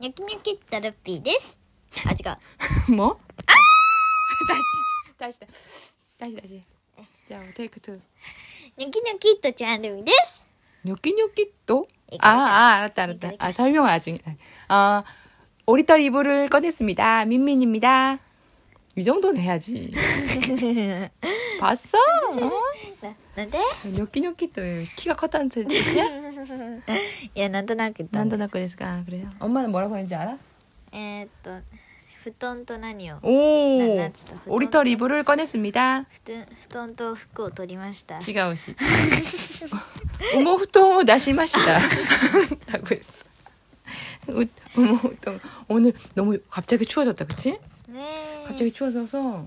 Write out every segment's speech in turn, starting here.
ニョキニョキっとルッピーです。あ、違う。 뭐? 다시 다시 다시 다시 자 테이크 투 ニョキニョキっとチャンルミです。 뇨끼뇨끼 또? 이거 아, 이거. 아 알았다 알았다 이거, 이거. 아 설명 나중에 아 오리털 이불을 꺼냈습니다 민민입니다 이 정도는 해야지 봤어? 어? な、なんで 뇨끼뇨끼 또 키가 컸다는 뜻이야? いや、なんとなく言ったんだ 난도나꺼 됐을까 그래요? 엄마는 뭐라고 했는지 알아? えーっと、布団と何を 오 나- 나 진짜 부담- 오리털 이불을 꺼냈습니다 布団布団と服を取りました。 지가오시 우모후통 나시마시다 라고 했어 우- 우모후통 오늘 너무 갑자기 추워졌다 그치? ねえ。 갑자기 추워져서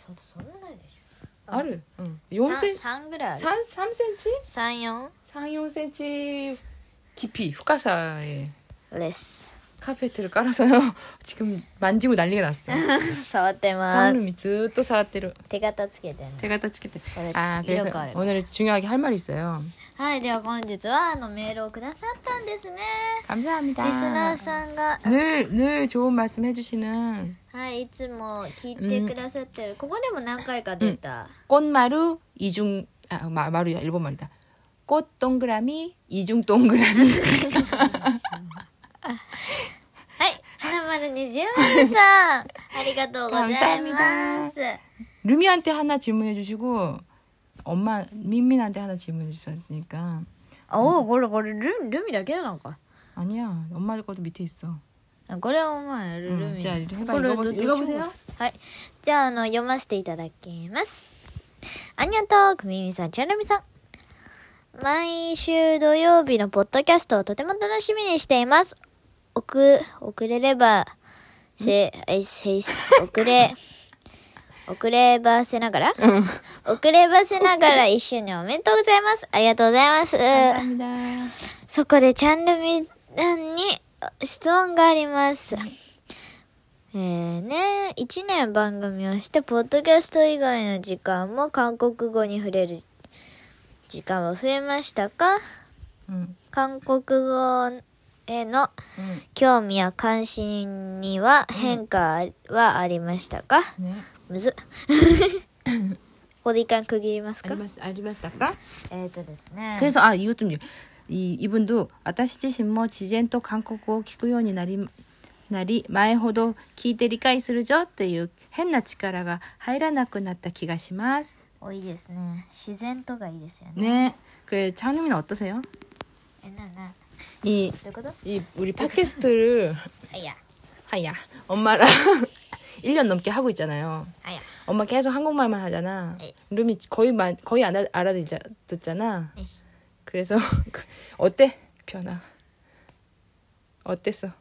そそんなないでしょ 알을 응. 4cm 3ぐらいある 3, 3cm? 34 3, 4cm 깊이 흑가사에 です。 카페트를 깔아서요 지금 만지고 난리가 났어요 触ってます。 사람이 즈또 사왔대로 手形つけてね。 대가 따치겠대 これ 아 色 그래서 がある。 오늘 중요하게 할 말이 있어요 はい、では本日はあのメールをくださったんですね。 감사합니다 リスナーさんが、 늘, 늘 좋은 말씀 해주시는 はい、いつも聞いてくださってる。ここでも何回か出た。 꽃마루 이중 아 마, 마루야 일본 말이다. 꽃 동그라미 이중 동그라미 はい、花丸二重丸さん。ありがとうござい 감사합니다 ます。 루미한테 하나 질문해 주시고 엄마 민민한테 하나 질문해 주셨으니까 おお、これこれルルミだけなのか。 아니야 엄마 것도 밑에 있어. これはお前ルルミ、うん、じゃあルはい。じゃああの読ませていただきます。ありがとうくみみさんちゃるみさん。毎週土曜日のポッドキャストをとても楽しみにしています。遅遅れればせせ遅れ 遅ればせながら、うん、遅ればせながら一緒におめでとうございます。ありがとうございます。そこでチャンルミさんに質問があります。えーね、1年番組をして、ポッドキャスト以外の時間も韓国語に触れる時間は増えましたか 응. 韓国語への 응. 興味や関心には変化はありましたか 네. むずっ。ここで一回区切りますか 알리마스 알리마스까? えっ、とですね。 그래서 아 이것 좀 이, 이분도 아타시自身も自然と韓国語を聞くようになりなり前ほど聞いて理解するぞっていう変な力が入らなくなった気がします。多いですね。自然とがいいですよね。 네. 그 장님은 어떠세요? え、な、な、 이, どういうこと 이 우리 팟캐스트를 あいや、 하야 엄마랑 1년 넘게 하고 있잖아요. あいや。 엄마 계속 한국말만 하잖아. 네. 루미 거의 마, 거의 안 알- 알아듣잖아. よし。 그래서 그- 어때? 변화. 어땠어?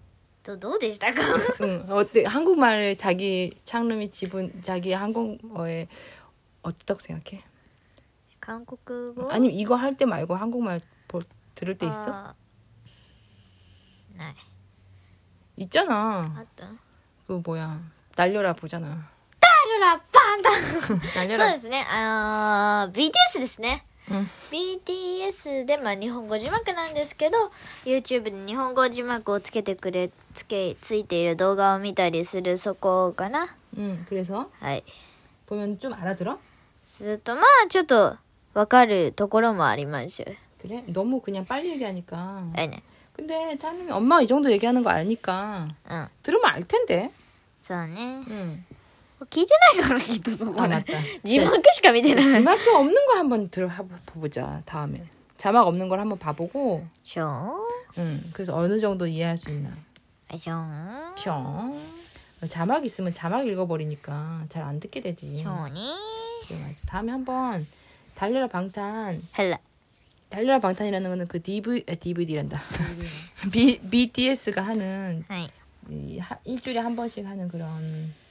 どどうでしたか 응, 어때? 한국말에 자기 창름이 지분 자기 한국어에 어떻다고 생각해? 韓国語 아니면 이거 할 때 말고 한국말 보, 들을 때 있어? あーない。 있잖아. あった그 뭐야? 날려라 보잖아. ルラパンダそう 날려라. ですね。あのー、BTS ですね。 응. BTS で、まあ、日本語字幕なんですけど、YouTube で日本語字幕をつけてくれ、つけ、ついている動画を見たりするそこかな。 응. 그래서 はい。 보면 좀 알아들어? すると、まあ、ちょっと、わかるところもあります。 그래? 너무 그냥 빨리 얘기하니까. はいね。 근데 창름이 엄마 이 정도 얘기하는 거 아니까 うん。 들으면 알 텐데. そうね。 응. 聞いてないからきっとそこは。字幕しか見てない。字幕없는 거 한번 들어보자 다음에 자막 없는 걸 한번 봐보고응그래서 어느 정도 이해할 수 있나쇼,쇼자막 있으면 자막 읽어버리니까 잘 안 듣게 되지쇼니다음에 한번 달려라 방탄헬라달려라 방탄이라는 거는그 아, DV 아, DVD란다. BTS 가 하는 하- 일주일에 한 번씩 하는 그런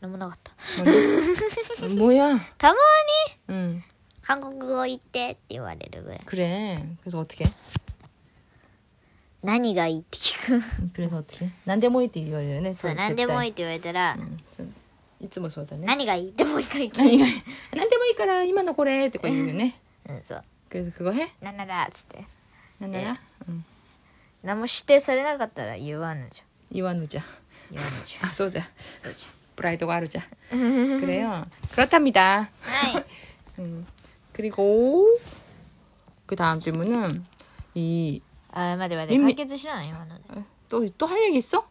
なんもなかった。 뭐냐? 뭐야? たまに、 음. 韓国語言ってって言われるぐらい。 그래. 그래서 어떻게? 何がいいって聞く。 그래서 어떻게? 난데모이って言われるね。そう、何でもいいって言われたら、 음, 좀, いつもそうだね。何がいいってもう一回聞く。何が何でもいいから今のこれってこう言うよね。うん、そう。 그래서 그거 해? なんならっつって。 난나라? 응. 何も指定されなかったら言わぬじ 이완우자. ゃん。言わぬじゃん。 아, 소자. 브라이드가 하루자. 그래요. 그렇답니다. 음, 그리고 그 다음 질문은 이 아, 맞아, 맞아. 민미- 드시나요 또 또 할 얘기 있어?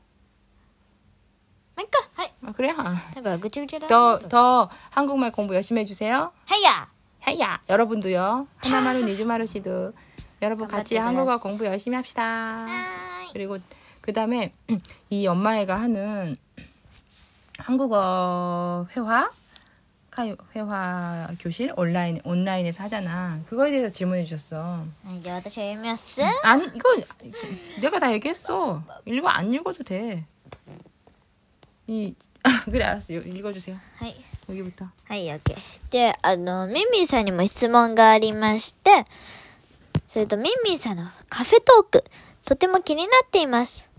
그러니까, 하이. 아, 그래? 아. 그러니까 더, 더 한국말 공부 열심히 해주세요. 하야 하야 여러분도요. 하나마루 니즈마루 씨도 여러분 같이 한국어 공부 열심히 합시다. 하이. 그리고 그 다음에 이 엄마애가 하는 한국어 회화 카이 회화 교실 온라인 온라인에서 하잖아. 그거에 대해서 질문해 주셨어. はい、じゃあ私は読みます。 아니 이거 내가 다 얘기했어. 읽어 안 읽어도 돼. 이 그래 알았어. 요- 읽어주세요. はい。 여기부터. はい、OK。で、あの、ミンミンさんにも質問がありまして、それとミンミンさんのカフェトーク、とても気になっています。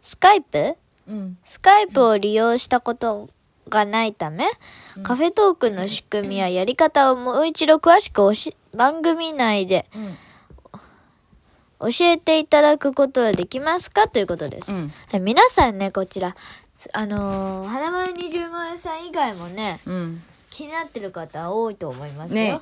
スカイプ 응. スカイプを利用したことがないため、カフェトークの仕組みややり方をもう一度詳しくおし番組内で 응. 教えていただくことはできますかということです。 응. はい皆さんね、こちら、つあのー花丸二十万円さん以外もね、 응. 気になってる方多いと思いますよ。 네.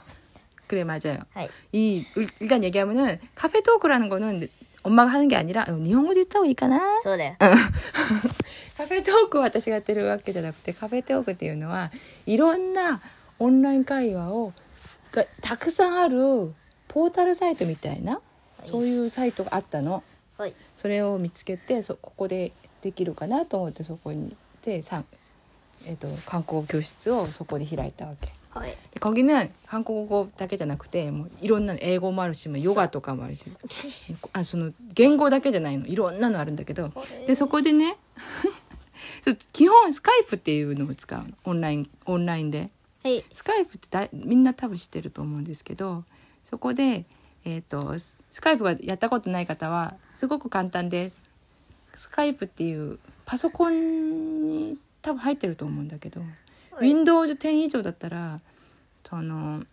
그래 맞아요. はい。 이 일- 일단 얘기하면은 카페 토크라는 거는 엄마가 하는 게 아니라 어, 일본어도 있다고 있까나 そうだよ。カフェトークを私がやってるわけじゃなくてカフェトークっていうのはいろんなオンライン会話をがたくさんあるポータルサイトみたいなそういうサイトがあったのはい。それを見つけてそここでできるかなと思ってそこに行ってさん、えっと韓国語教室をそこで開いたわけ はい。 で거기는韓国語だけじゃなくてもういろんな英語もあるしもうヨガとかもあるしあその言語だけじゃないのいろんなのあるんだけどでそこでねそう基本スカイプっていうのを使うのオンラインオンラインではい。スカイプってだみんな多分知ってると思うんですけどそこで、えー、とススカイプがやったことない方はすごく簡単ですスカイプっていうパソコンに多分入ってると思うんだけど、 はい Windows 10以上だったらその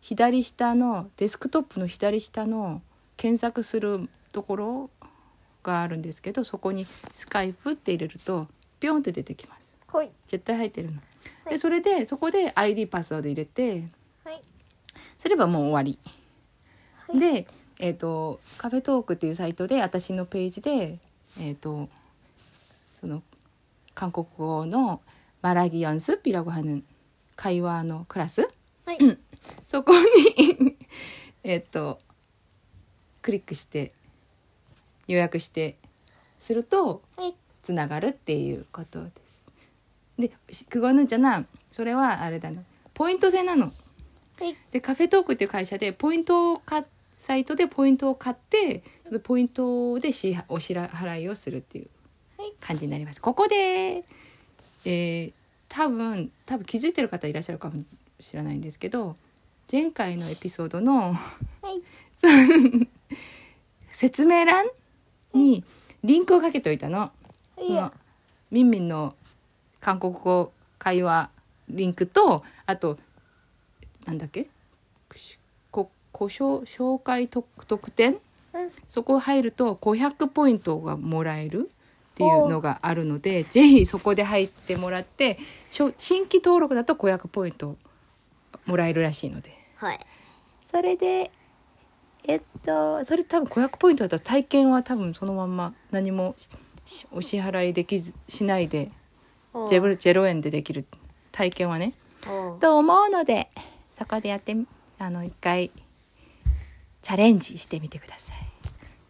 左下のデスクトップの左下の検索するところがあるんですけどそこに「スカイプ」って入れるとピョンって出てきますはい。絶対入ってるの。はいでそれでそこで ID パスワード入れてはい。すればもう終わり。はいで、えっとカフェトークっていうサイトで私のページで、えっとその韓国語の マラギ연습이라고하는会話のクラスはい。そこにえっとクリックして予約してするとはい。つながるっていうことです。で、し그거는じゃな、それはあれだな。ポイント制なの。はい。で、カフェトークっていう会社でポイントをかサイトでポイントを買って、そのポイントで支お支払いをするっていうはい感じになります。ここで、 えー多分多分気づいてる方いらっしゃるかもしれないんですけど、前回のエピソードのはい。説明欄にリンクをかけといたの。はいまあミンミンの韓国語会話リンクとあとなんだっけ？こ故障紹介特特典？うん。そこ入ると500ポイントがもらえるっていうのがあるのでぜひそこで入ってもらってしょ新規登録だと500ポイントもらえるらしいのではい。それで、えっとそれ多分500ポイントだったら体験は多分そのまんま何もしお支払いできずしないでゼロゼロ円でできる体験はねと思うのでそこでやってみあの一回チャレンジしてみてください。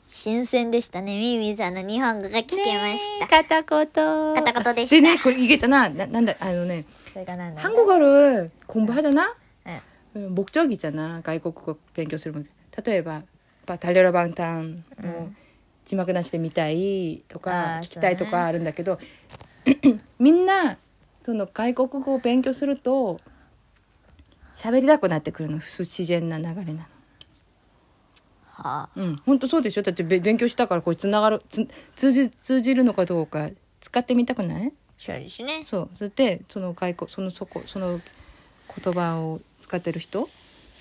新鮮でしたね。ミミさんの日本語が聞けました。片言。片言でした。でね、これい게ちゃ。な、なんだ、あのね。韓한국어를공부하잖 아、 うん、목적이잖 아。 外国語勉強する例えば、달ラバンタン字幕なしで見たいとか、聞きたいとかあるんだけど、みんな、その外国語を勉強すると、喋りたくなってくるの、不自然な流れなの。はあ。うん、本当そうでしょだってべ勉強したからこれつながるつ通じ通じるのかどうか使ってみたくないそうですね。そうそれでその外国そのそこその言葉を使ってる人、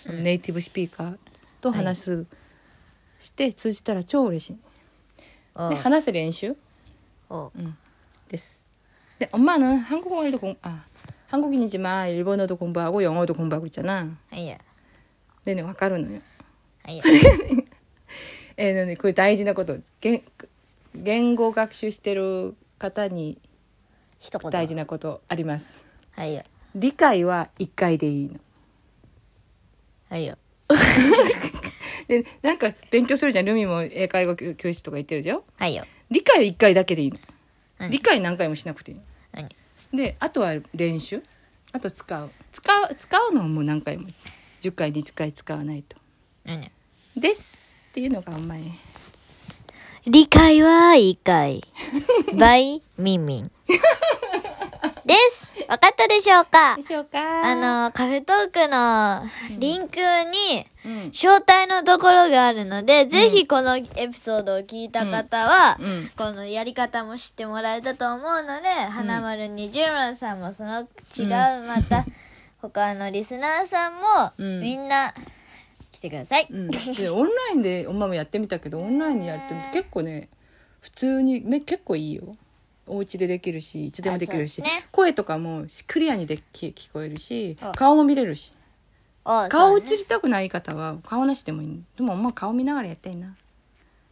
ネイティブスピーカーと話す、して通じたら超嬉しい、おうで話す練習おうですで엄마는 한국어도 공 아, 한국인이지만 일본어도 공부하고 영어도 공부하고 있잖아 はいや。 네네 わかるのよ はい。や。えーねこれ大事なこと。言言語学習してる方に。大事なことあります。はいや。理解は1回でいいの。はいや。でなんか勉強するじゃん。ルミも英会話教教室とか行ってるじゃん。はいや。理解は1回だけでいいの。何？理解何回もしなくていいの。何？であとは練習。あと使う。使う使うのはもう何回も。10回20回使わないと何ですっていうのがお前理解は一回。バイ、ミンミン。です。わかったでしょうか？でしょうか？あの、カフェトークのリンクに、うん。招待のところがあるので、ぜひこのエピソードを聞いた方は、うん。このやり方も知ってもらえたと思うので、花丸二十丸さんもその違う、また、他のリスナーさんも、うん。みんな、来てください。うん、でオンラインでおまもやってみたけどオンラインにやってみて結構ね普通にめ結構いいよお家でできるしいつでもできるし、あそうですね声とかもクリアにでき聞こえるしあ顔も見れるしお顔映そうねりたくない方は顔なしでもいいでもまあ顔見ながらやったらいいな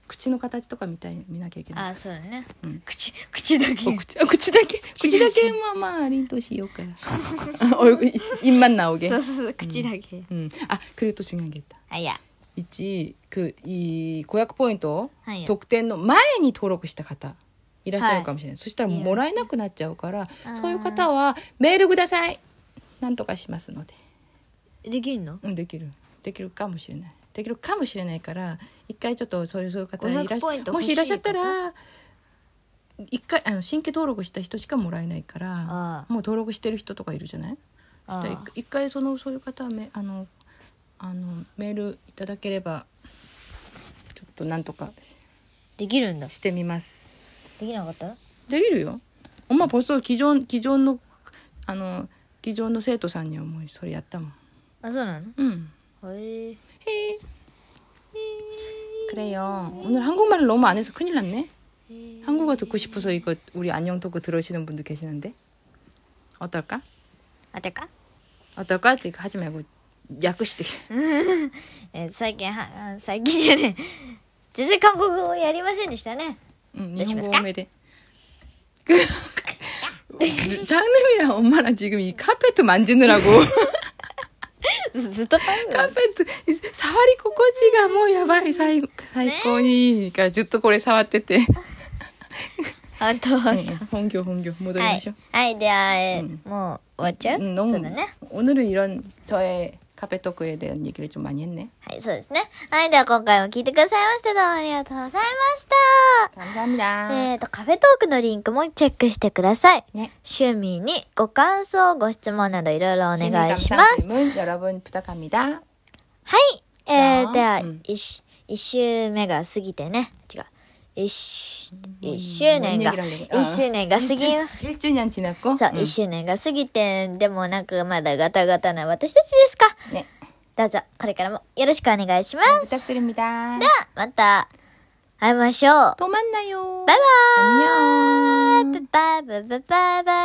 口の形とか見たい見なきゃいけないあ、そうだね。うん口、口だけお。口あ口だけ口だけまあまあ凛としようか얼굴입만나오게 そうそうそう、口だけ。 음. 아 그리고 또 중요한 게 있다 はや。1くい500ポイント？はい、特典の前に登録した方いらっしゃるかもしれない、そしたらもらえなくなっちゃうからそういう方はメールください。なんとかしますので、できるの？うん、できる。できるかもしれない。できるかもしれないから一回ちょっとそういうそういう方いらっしポイもしいらっしゃったら一回あの新規登録した人しかもらえないからあもう登録してる人とかいるじゃない？あ一回そのそういう方はめあの あのメールいただければちょっとなんとかできるんだ。してみますできなかったできるよ엄마 벌써 기존 기존のあの기존の生徒さんにはもうそれやったもんあ、そうなのうんへえ。 헤이. 그래요. 오늘 한국말을 너무 안 해서 큰일 났네. 한국어 듣고 싶어서 이거 우리 안녕 토크 들으시는 분들 계시는데 어떨까? あてか 어떨까? 이거 하지 말고 訳してえー最近は、あ最近じゃねえ。全然韓国語をやりませんでしたね。 응, 다시 일본어 볼까? 매대. 장르이랑 엄마랑 지금 이 카페트 만지느라고 ずずっと韓国語 카페트 사와리 코코지가 뭐 야바이 사이 사이코니 그러니까 ずっとこれ触っててあと、は 홍교 홍교 い 戻りましょう。。はい、では、えーうんもう終わっちゃう、 음, 너무 そうだね。 오늘은 이런 저의 カペトクレでできるちょとに合んね。はい、そうですね。はい、では今回も聞いてくださいましてどうもありがとうございました。えっ、と、カフェトークのリンクもチェックしてください。ね。趣味にご感想、ご質問などいろいろお願いします。はい。えー、では、一、一周目が過ぎてね。違う。一、一周年が、 뭔 얘기를 하려고. 一周年が過ぎ、 1주년 지났고. そう、 음. 一周年が過ぎて、でもなんかまだガタガタな私たちですか 네. どうぞ、これからもよろしくお願いします。 부탁드립니다. では、また、会いましょう。 또 만나요. バイバーイ 안녕. バイバイバイバイバイ